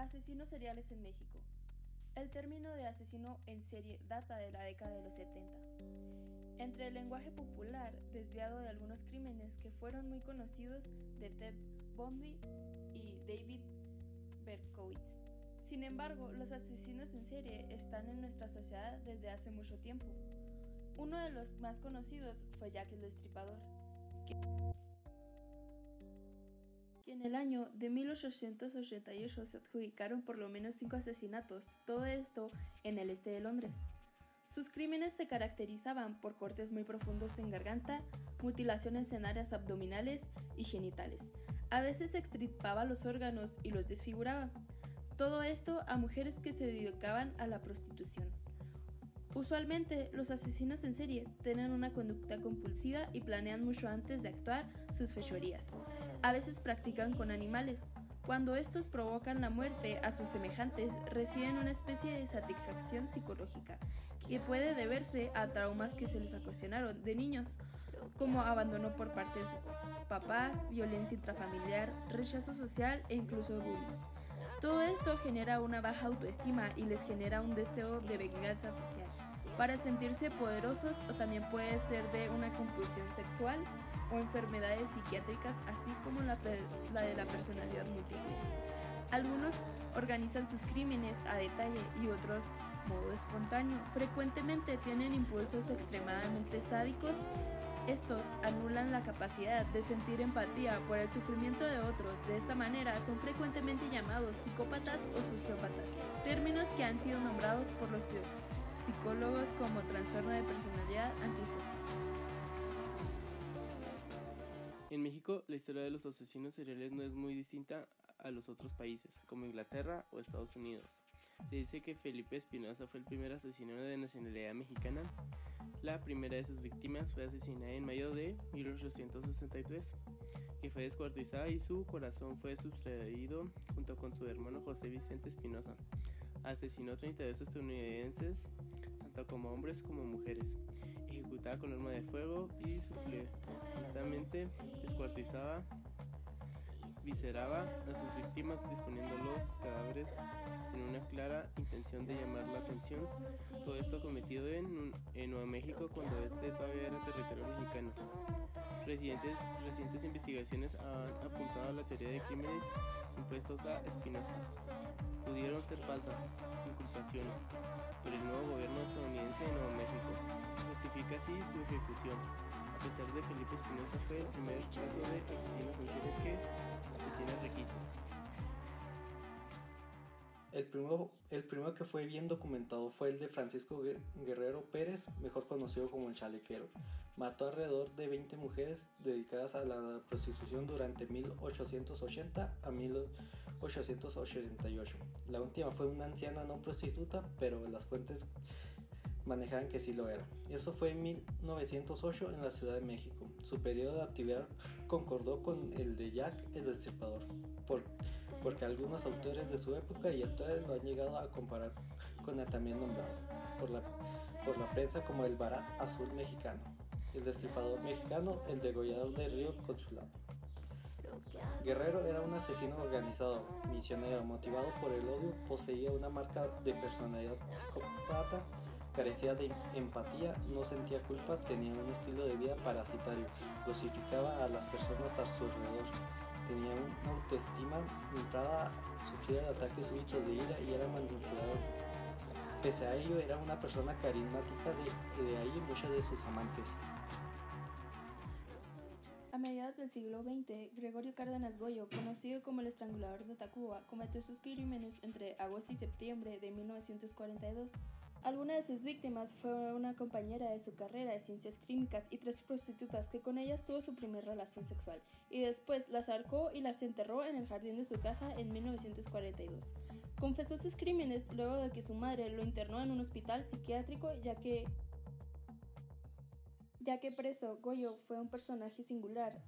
Asesinos seriales en México. El término de asesino en serie data de la década de los 70. Entre el lenguaje popular, desviado de algunos crímenes que fueron muy conocidos de Ted Bundy y David Berkowitz. Sin embargo, los asesinos en serie están en nuestra sociedad desde hace mucho tiempo. Uno de los más conocidos fue Jack el Destripador, en el año de 1888 se adjudicaron por lo menos cinco asesinatos, todo esto en el este de Londres. Sus crímenes se caracterizaban por cortes muy profundos en garganta, mutilaciones en áreas abdominales y genitales. A veces extirpaba los órganos y los desfiguraba. Todo esto a mujeres que se dedicaban a la prostitución. Usualmente, los asesinos en serie tienen una conducta compulsiva y planean mucho antes de actuar sus fechorías. A veces practican con animales. Cuando estos provocan la muerte a sus semejantes, reciben una especie de satisfacción psicológica, que puede deberse a traumas que se les ocasionaron de niños, como abandono por parte de sus papás, violencia intrafamiliar, rechazo social e incluso bullying. Todo esto genera una baja autoestima y les genera un deseo de venganza social, para sentirse poderosos o también puede ser de una compulsión sexual o enfermedades psiquiátricas, así como la, de la personalidad múltiple. Algunos organizan sus crímenes a detalle y otros modo espontáneo. Frecuentemente tienen impulsos extremadamente sádicos estos anulan la capacidad de sentir empatía por el sufrimiento de otros. De esta manera son frecuentemente llamados psicópatas o sociópatas, términos que han sido nombrados por los psicólogos como trastorno de personalidad antisocial. En México, la historia de los asesinos seriales no es muy distinta a los otros países, como Inglaterra o Estados Unidos. Se dice que Felipe Espinosa fue el primer asesino de nacionalidad mexicana la primera de sus víctimas fue asesinada en mayo de 1863, que fue descuartizada y su corazón fue sustraído junto con su hermano José Vicente Espinosa. Asesinó 32 estadounidenses, tanto como hombres como mujeres. Ejecutaba con arma de fuego y suplentamente descuartizaba, visceraba a sus víctimas disponiendo los cadáveres en una clara intención de llamar la atención. Todo esto cometido en, Nuevo México cuando este todavía era territorio mexicano. Recientes, recientes investigaciones han apuntado a la teoría de crímenes impuestos a Espinosa. Pudieron ser falsas inculpaciones por el nuevo gobierno estadounidense de Nuevo México. Justifica así su ejecución, a pesar de que Felipe Espinosa fue el primer caso de asesino en que, que tiene registros. El primero, el primero que fue bien documentado fue el de Francisco Guerrero Pérez, mejor conocido como el Chalequero. Mató alrededor de 20 mujeres dedicadas a la prostitución durante 1880 a 1888. La última fue una anciana no prostituta, pero las fuentes manejaban que sí lo era. Eso fue en 1908 en la Ciudad de México. Su periodo de actividad concordó con el de Jack el Destripador. Por, porque algunos autores de su época y actuales lo han llegado a comparar con el también nombrado por la, por la prensa como el Barat Azul mexicano, el destripador mexicano, el degollador del río Consulado. Guerrero era un asesino organizado, misionero, motivado por el odio, poseía una marca de personalidad psicópata, carecía de empatía, no sentía culpa, tenía un estilo de vida parasitario, dosificaba a las personas a su alrededor tenía una autoestima inflada, sufría de ataques súbitos de ira y era manipulador. Pese a ello, era una persona carismática, de, de ahí muchas de sus amantes. Mediados del siglo XX, Gregorio Cárdenas Goyo, conocido como el estrangulador de Tacuba, cometió sus crímenes entre agosto y septiembre de 1942. Alguna de sus víctimas fue una compañera de su carrera de ciencias químicas y tres prostitutas que con ellas tuvo su primera relación sexual, y después las arcó y las enterró en el jardín de su casa en 1942. Confesó sus crímenes luego de que su madre lo internó en un hospital psiquiátrico ya que ya que preso, Goyo fue un personaje singular,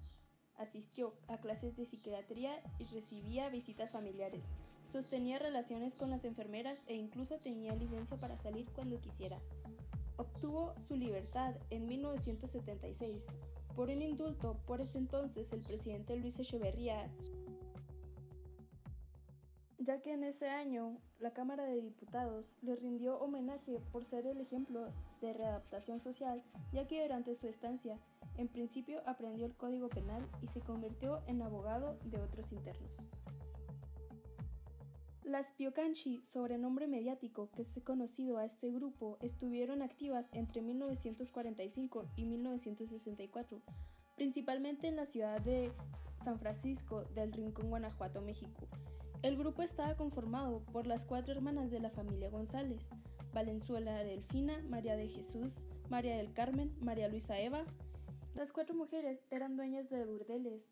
Asistió a clases de psiquiatría y recibía visitas familiares. Sostenía relaciones con las enfermeras e incluso tenía licencia para salir cuando quisiera. Obtuvo su libertad en 1976 por un indulto. Por ese entonces el presidente Luis Echeverría ya que en ese año la Cámara de Diputados le rindió homenaje por ser el ejemplo de readaptación social, ya que durante su estancia, en principio aprendió el Código Penal y se convirtió en abogado de otros internos. Las Piocanchi, sobrenombre mediático que es conocido a este grupo, estuvieron activas entre 1945 y 1964, principalmente en la ciudad de San Francisco del Rincón, Guanajuato, México. El grupo estaba conformado por las cuatro hermanas de la familia González, Valenzuela Delfina, María de Jesús, María del Carmen, María Luisa Eva. Las cuatro mujeres eran dueñas de burdeles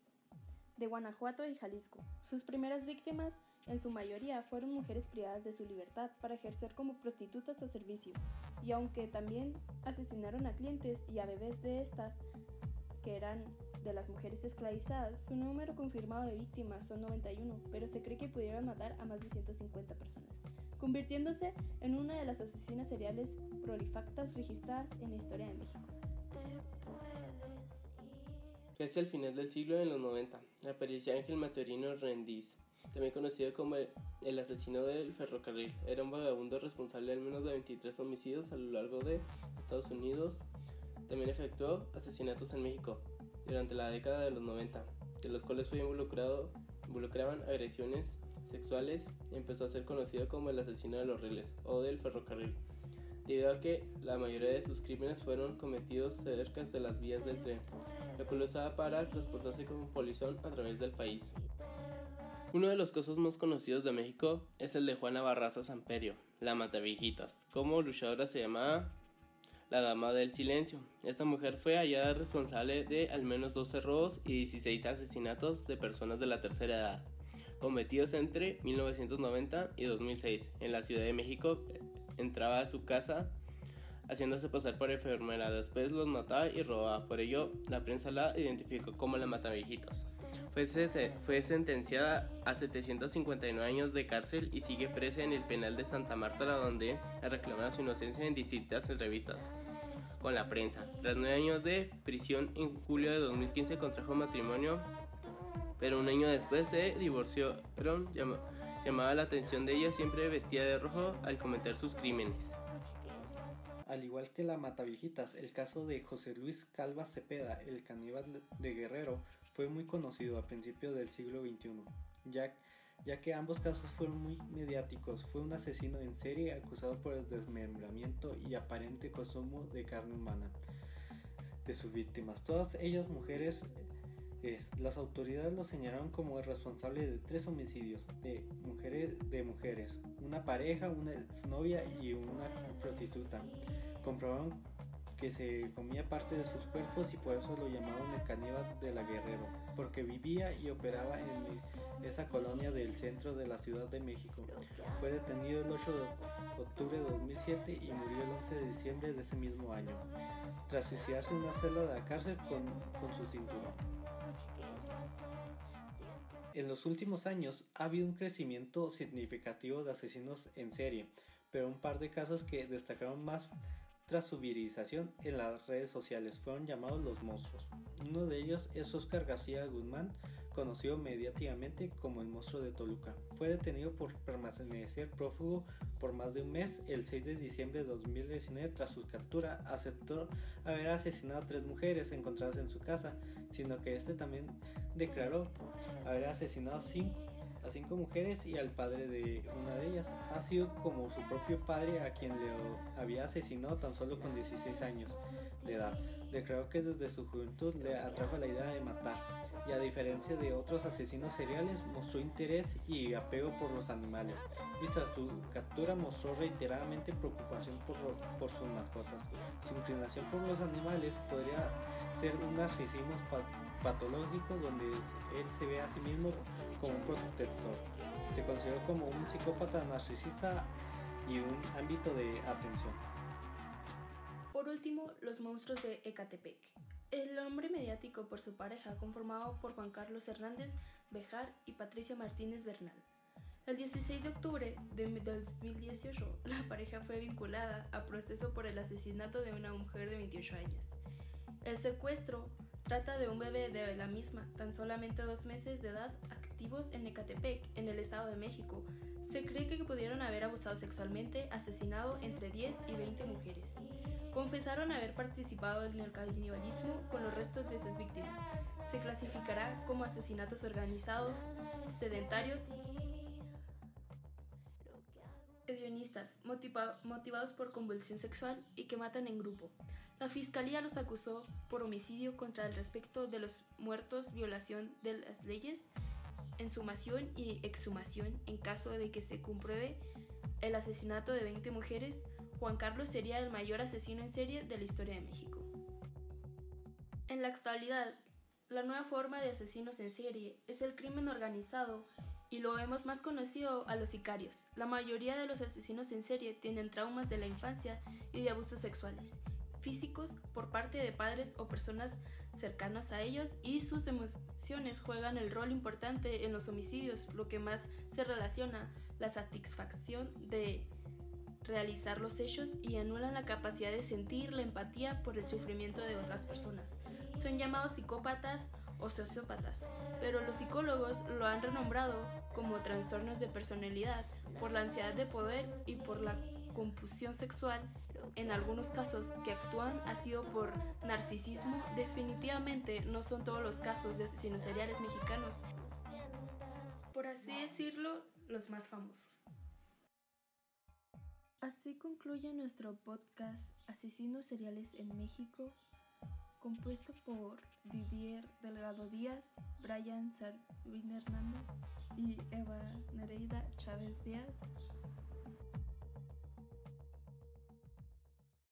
de Guanajuato y Jalisco. Sus primeras víctimas en su mayoría fueron mujeres privadas de su libertad para ejercer como prostitutas a servicio, y aunque también asesinaron a clientes y a bebés de estas, que eran de las mujeres esclavizadas, su número confirmado de víctimas son 91, pero se cree que pudieron matar a más de 150 personas, convirtiéndose en una de las asesinas seriales prolifactas registradas en la historia de México. Casi al final del siglo, en los 90, apareció Ángel Maturino Rendiz, también conocido como el, asesino del ferrocarril. Era un vagabundo responsable de al menos de 23 homicidios a lo largo de Estados Unidos. También efectuó asesinatos en México durante la década de los 90, de los cuales fue involucrado, involucraban agresiones sexuales empezó a ser conocido como el asesino de los rieles o del ferrocarril, debido a que la mayoría de sus crímenes fueron cometidos cerca de las vías del tren, lo que lo usaba para transportarse como polizón a través del país. Uno de los casos más conocidos de México es el de Juana Barraza Samperio, la Matavijitas. Como luchadora se llamaba la Dama del Silencio. Esta mujer fue hallada responsable de al menos 12 robos y 16 asesinatos de personas de la tercera edad, cometidos entre 1990 y 2006. En la Ciudad de México entraba a su casa haciéndose pasar por enfermera, después los mataba y robaba. Por ello, la prensa la identificó como la Matavijitas. Fue, fue sentenciada a 759 años de cárcel y sigue presa en el penal de Santa Marta, donde ha reclamado su inocencia en distintas entrevistas con la prensa. Tras nueve años de prisión, en julio de 2015 contrajo matrimonio, pero un año después se divorciaron. llamaba la atención de ella siempre vestida de rojo al cometer sus crímenes. Al igual que la Mataviejitas, el caso de José Luis Calva Cepeda, el caníbal de Guerrero, fue muy conocido a principios del siglo XXI, ya, ya que ambos casos fueron muy mediáticos. Fue un asesino en serie acusado por el desmembramiento y aparente consumo de carne humana de sus víctimas. Todas ellas mujeres. las autoridades lo señalaron como el responsable de tres homicidios de mujeres, de mujeres, una pareja, una exnovia y una prostituta. Comprobaron que se comía parte de sus cuerpos y por eso lo llamaban el caníbal de la Guerrero, porque vivía y operaba en esa colonia del centro de la Ciudad de México. Fue detenido el 8 de octubre de 2007 y murió el 11 de diciembre de ese mismo año, tras suicidarse en una celda de la cárcel con, con su cinturón. En los últimos años ha habido un crecimiento significativo de asesinos en serie, pero un par de casos que destacaron más tras su virilización en las redes sociales fueron llamados los monstruos. Uno de ellos es Oscar García Guzmán, conocido mediáticamente como el monstruo de Toluca. Fue detenido por permanecer prófugo por más de un mes. El 6 de diciembre de 2019, tras su captura, aceptó haber asesinado a tres mujeres encontradas en su casa, sino que este también declaró haber asesinado cinco a cinco mujeres y al padre de una de ellas. Ha sido como su propio padre a quien le había asesinado tan solo con 16 años de edad. Declaró que desde su juventud le atrajo la idea de matar y a diferencia de otros asesinos seriales mostró interés y apego por los animales y su captura mostró reiteradamente preocupación por, por sus mascotas. Su inclinación por los animales podría ser un narcisismo patológico donde él se ve a sí mismo como un protector. Se consideró como un psicópata narcisista y un ámbito de atención. Por último, los monstruos de Ecatepec. El hombre mediático por su pareja, conformado por Juan Carlos Hernández Bejar y Patricia Martínez Bernal. El 16 de octubre de 2018, la pareja fue vinculada a proceso por el asesinato de una mujer de 28 años, el secuestro Trata de un bebé de la misma, tan solamente dos meses de edad, activos en Ecatepec, en el Estado de México. Se cree que pudieron haber abusado sexualmente, asesinado entre 10 y 20 mujeres. Confesaron haber participado en el canibalismo con los restos de sus víctimas. Se clasificará como asesinatos organizados, sedentarios, hedionistas, motivados por convulsión sexual y que matan en grupo. La fiscalía los acusó por homicidio contra el respecto de los muertos, violación de las leyes, ensumación y exhumación en caso de que se compruebe el asesinato de 20 mujeres. Juan Carlos sería el mayor asesino en serie de la historia de México. En la actualidad, la nueva forma de asesinos en serie es el crimen organizado y lo hemos más conocido a los sicarios. La mayoría de los asesinos en serie tienen traumas de la infancia y de abusos sexuales físicos por parte de padres o personas cercanas a ellos y sus emociones juegan el rol importante en los homicidios, lo que más se relaciona la satisfacción de realizar los hechos y anulan la capacidad de sentir la empatía por el sufrimiento de otras personas. Son llamados psicópatas o sociópatas, pero los psicólogos lo han renombrado como trastornos de personalidad por la ansiedad de poder y por la compulsión sexual en algunos casos que actúan ha sido por narcisismo, definitivamente no son todos los casos de asesinos seriales mexicanos, por así decirlo, los más famosos. Así concluye nuestro podcast Asesinos Seriales en México, compuesto por Didier Delgado Díaz, Brian Sarvin Hernández y Eva Nereida Chávez Díaz.